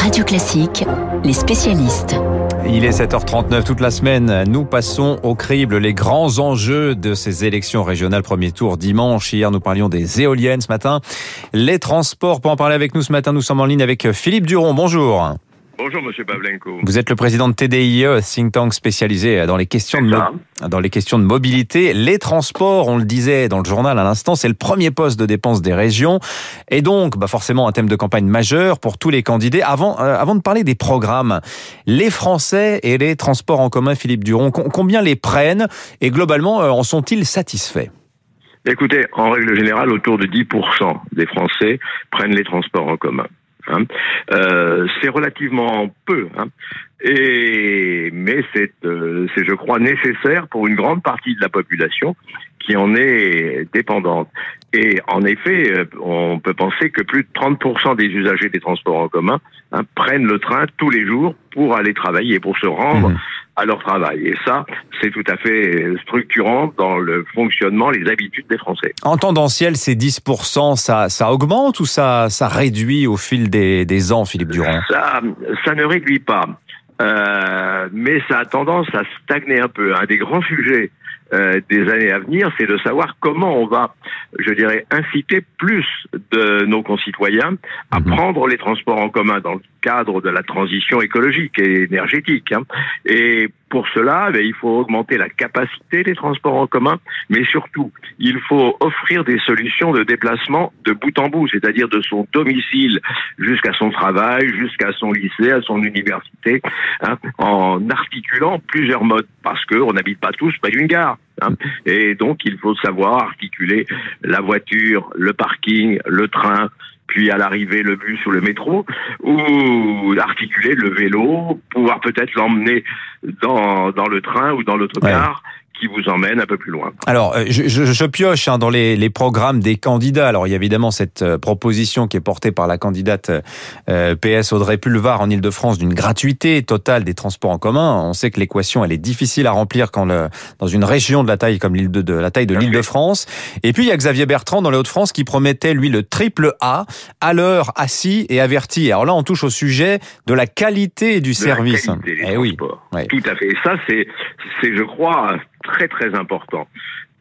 Radio Classique, les spécialistes. Il est 7h39 toute la semaine. Nous passons au crible les grands enjeux de ces élections régionales. Premier tour dimanche. Hier, nous parlions des éoliennes ce matin. Les transports. Pour en parler avec nous ce matin, nous sommes en ligne avec Philippe Duron. Bonjour. Bonjour Monsieur Pavlenko. Vous êtes le président de TDIE, think tank spécialisé dans les questions de dans les questions de mobilité. Les transports, on le disait dans le journal à l'instant, c'est le premier poste de dépense des régions et donc bah forcément un thème de campagne majeur pour tous les candidats. Avant euh, avant de parler des programmes, les Français et les transports en commun, Philippe Duron, combien les prennent et globalement euh, en sont-ils satisfaits? Écoutez, en règle générale, autour de 10% des Français prennent les transports en commun. Hein. Euh, c'est relativement peu, hein. et mais c'est, euh, c'est, je crois, nécessaire pour une grande partie de la population qui en est dépendante. Et en effet, euh, on peut penser que plus de 30% des usagers des transports en commun hein, prennent le train tous les jours pour aller travailler, pour se rendre mmh à leur travail. Et ça, c'est tout à fait structurant dans le fonctionnement, les habitudes des Français. En tendanciel, ces 10%, ça, ça augmente ou ça, ça réduit au fil des, des ans, Philippe Durand? Ça, ça ne réduit pas. Euh, mais ça a tendance à stagner un peu. Un des grands sujets euh, des années à venir, c'est de savoir comment on va, je dirais, inciter plus de nos concitoyens à mhm. prendre les transports en commun dans le cadre de la transition écologique et énergétique. Hein. Et pour cela, ben, il faut augmenter la capacité des transports en commun, mais surtout, il faut offrir des solutions de déplacement de bout en bout, c'est-à-dire de son domicile jusqu'à son travail, jusqu'à son lycée, à son université, hein, en articulant plusieurs modes, parce qu'on n'habite pas tous près d'une gare. Hein. Et donc, il faut savoir articuler la voiture, le parking, le train, puis à l'arrivée le bus ou le métro, ou articuler le vélo, pouvoir peut-être l'emmener dans, dans le train ou dans l'autocar qui vous emmène un peu plus loin. Alors, euh, je, je, je pioche hein, dans les, les, programmes des candidats. Alors, il y a évidemment cette euh, proposition qui est portée par la candidate euh, PS Audrey Pulvar en Ile-de-France d'une gratuité totale des transports en commun. On sait que l'équation, elle est difficile à remplir quand le, dans une région de la taille comme l'île de, de, la taille de l'Île-de-France. Et puis, il y a Xavier Bertrand dans les Hauts-de-France qui promettait, lui, le triple A, à l'heure, assis et averti. Alors là, on touche au sujet de la qualité du service. La qualité eh oui. Tout à fait. Et ça, c'est, c'est, je crois, très très important.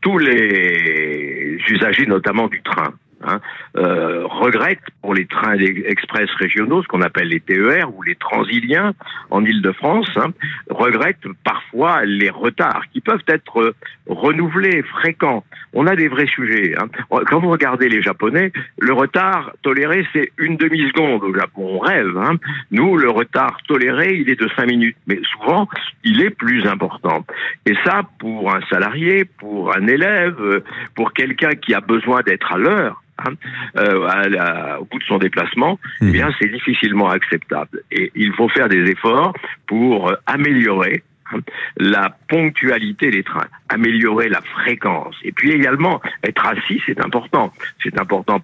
Tous les usagers, notamment du train, hein, euh, regrettent pour les trains express régionaux, ce qu'on appelle les TER ou les transiliens en Ile-de-France, hein, regrettent parfois les retards qui peuvent être renouvelés, fréquents. On a des vrais sujets. Hein. Quand vous regardez les Japonais, le retard toléré, c'est une demi-seconde. Au Japon, on rêve. Hein. Nous, le retard toléré, il est de cinq minutes. Mais souvent, il est plus important. Et ça, pour un salarié, pour un élève, pour quelqu'un qui a besoin d'être à l'heure, Hein, euh, au bout de son déplacement, eh mhm. bien, c'est difficilement acceptable. Et il faut faire des efforts pour améliorer hein, la ponctualité des trains, améliorer la fréquence. Et puis également, être assis, c'est important. C'est important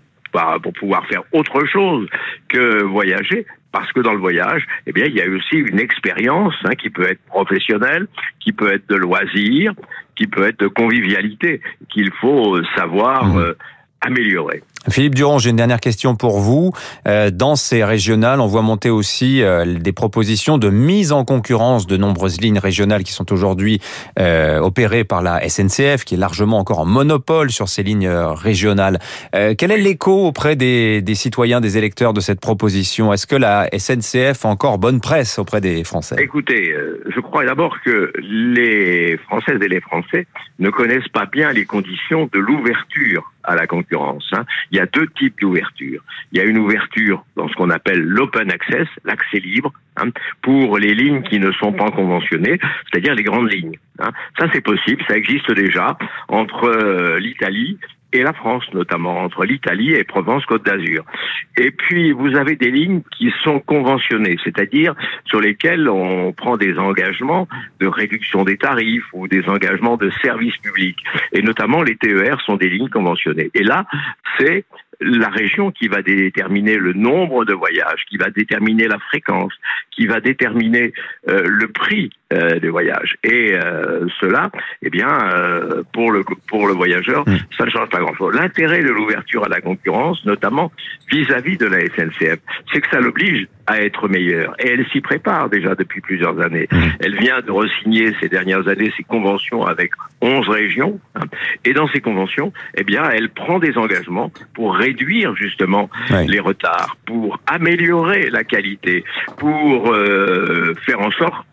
pour pouvoir faire autre chose que voyager, parce que dans le voyage, eh bien, il y a aussi une expérience hein, qui peut être professionnelle, qui peut être de loisir, qui peut être de convivialité, qu'il faut savoir mhm. euh, Philippe Durand, j'ai une dernière question pour vous. Euh, dans ces régionales, on voit monter aussi euh, des propositions de mise en concurrence de nombreuses lignes régionales qui sont aujourd'hui euh, opérées par la SNCF, qui est largement encore en monopole sur ces lignes régionales. quel est l'écho auprès des, des, citoyens, des électeurs de cette proposition? Est-ce que la SNCF a encore bonne presse auprès des Français? Écoutez, je crois d'abord que les Françaises et les Français ne connaissent pas bien les conditions de l'ouverture à la concurrence. Hein. Il y a deux types d'ouverture. Il y a une ouverture dans ce qu'on appelle l'open access, l'accès libre, hein, pour les lignes qui ne sont pas conventionnées, c'est-à-dire les grandes lignes. Hein. Ça, c'est possible, ça existe déjà entre euh, l'Italie et la France, notamment entre l'Italie et Provence-Côte d'Azur. Et puis, vous avez des lignes qui sont conventionnées, c'est-à-dire sur lesquelles on prend des engagements de réduction des tarifs ou des engagements de services publics. Et notamment, les TER sont des lignes conventionnées. Et là, c'est la région qui va déterminer le nombre de voyages, qui va déterminer la fréquence, qui va déterminer euh, le prix euh, des voyages. Et euh, cela, eh bien, euh, pour le pour le voyageur, mm. ça ne change pas grand-chose. L'intérêt de l'ouverture à la concurrence, notamment vis-à-vis de la SNCF, c'est que ça l'oblige à être meilleure. Et elle s'y prépare déjà depuis plusieurs années. Mm. Elle vient de resigner ces dernières années ses conventions avec 11 régions. Hein. et dans ces conventions, eh bien, elle prend des engagements pour réduire justement les retards, pour améliorer la qualité, pour euh, faire en sorte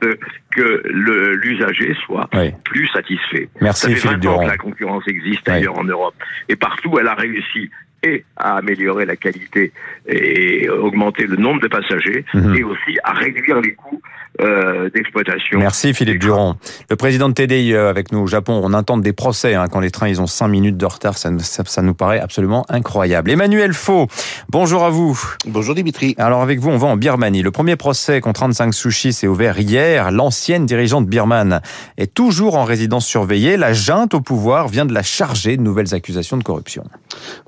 que l'usager soit plus satisfait. Merci Ça fait Philippe Durand. que la concurrence existe ailleurs en Europe. Et partout, elle a réussi et à améliorer la qualité et augmenter le nombre de passagers mhm. et aussi à réduire les coûts euh, d'exploitation. Merci Philippe Durand. Le président de TDI euh, avec nous au Japon, on intente des procès hein, quand les trains ils ont 5 minutes de retard, ça, ça, nous paraît absolument incroyable. Emmanuel Faux, bonjour à vous. Bonjour Dimitri. Alors avec vous, on va en Birmanie. Le premier procès contre 35 Sushi s'est ouvert hier. L'ancienne dirigeante birmane est toujours en résidence surveillée. La junte au pouvoir vient de la charger de nouvelles accusations de corruption.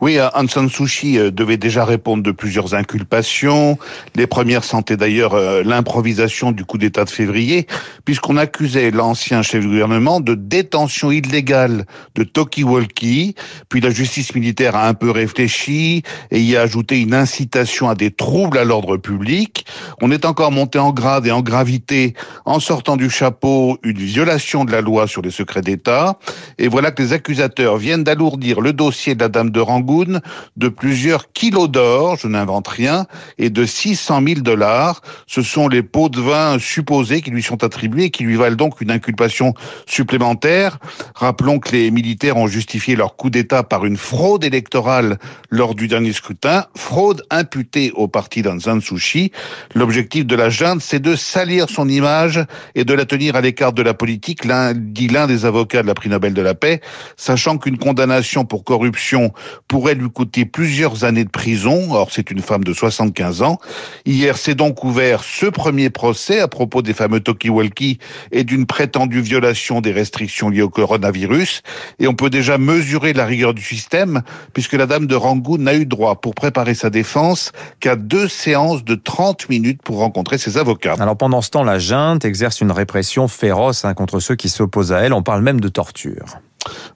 Oui, euh, Aung San Suu Kyi euh, devait déjà répondre de plusieurs inculpations. Les premières sentaient d'ailleurs euh, l'improvisation du coup d'État de février, puisqu'on accusait l'ancien chef du gouvernement de détention illégale de Toki Wolki. Puis la justice militaire a un peu réfléchi et y a ajouté une incitation à des troubles à l'ordre public. On est encore monté en grade et en gravité en sortant du chapeau une violation de la loi sur les secrets d'État. Et voilà que les accusateurs viennent d'alourdir le dossier de la dame de Rangoon de plusieurs kilos d'or, je n'invente rien, et de 600 000 dollars. Ce sont les pots de vin supposés qui lui sont attribués et qui lui valent donc une inculpation supplémentaire. Rappelons que les militaires ont justifié leur coup d'État par une fraude électorale lors du dernier scrutin, fraude imputée au parti d'Anzan Sushi. L'objectif de la junte, c'est de salir son image et de la tenir à l'écart de la politique, dit l'un des avocats de la prix Nobel de la paix, sachant qu'une condamnation pour corruption pourrait lui coûter plusieurs années de prison. Or, c'est une femme de 75 ans. Hier, s'est donc ouvert ce premier procès propos des fameux talkie-walkie et d'une prétendue violation des restrictions liées au coronavirus. Et on peut déjà mesurer la rigueur du système, puisque la dame de Rangoon n'a eu droit, pour préparer sa défense, qu'à deux séances de 30 minutes pour rencontrer ses avocats. Alors pendant ce temps, la junte exerce une répression féroce hein, contre ceux qui s'opposent à elle. On parle même de torture.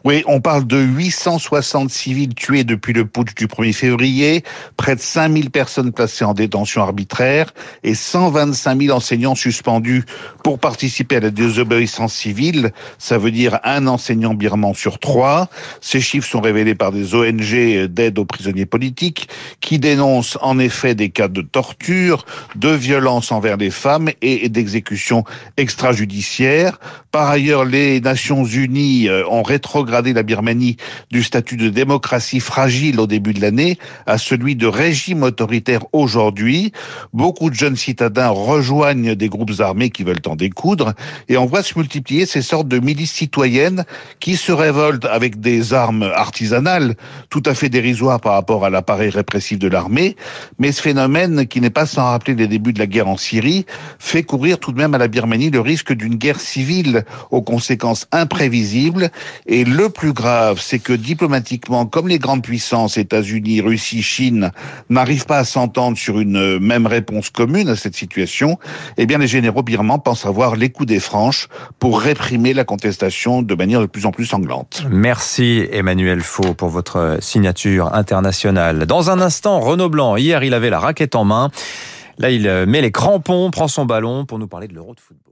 Oui, on parle de 860 civils tués depuis le putsch du 1er février, près de 5000 personnes placées en détention arbitraire et 125 000 enseignants suspendus pour participer à la désobéissance civile. Ça veut dire un enseignant birman sur trois. Ces chiffres sont révélés par des ONG d'aide aux prisonniers politiques qui dénoncent en effet des cas de torture, de violence envers les femmes et d'exécution extrajudiciaire. Par ailleurs, les Nations Unies euh, ont rétrogradé la Birmanie du statut de démocratie fragile au début de l'année à celui de régime autoritaire aujourd'hui. Beaucoup de jeunes citadins rejoignent des groupes armés qui veulent en découdre et on voit se multiplier ces sortes de milices citoyennes qui se révoltent avec des armes artisanales tout à fait dérisoires par rapport à l'appareil répressif de l'armée. Mais ce phénomène, qui n'est pas sans rappeler les débuts de la guerre en Syrie, fait courir tout de même à la Birmanie le risque d'une guerre civile aux conséquences imprévisibles et le plus grave, c'est que diplomatiquement, comme les grandes puissances, États-Unis, Russie, Chine, n'arrivent pas à s'entendre sur une même réponse commune à cette situation, eh bien les généraux birmans pensent avoir les coups des franches pour réprimer la contestation de manière de plus en plus sanglante. Merci Emmanuel Faux pour votre signature internationale. Dans un instant, Renaud Blanc, hier il avait la raquette en main. Là, il met les crampons, prend son ballon pour nous parler de l'Euro de football.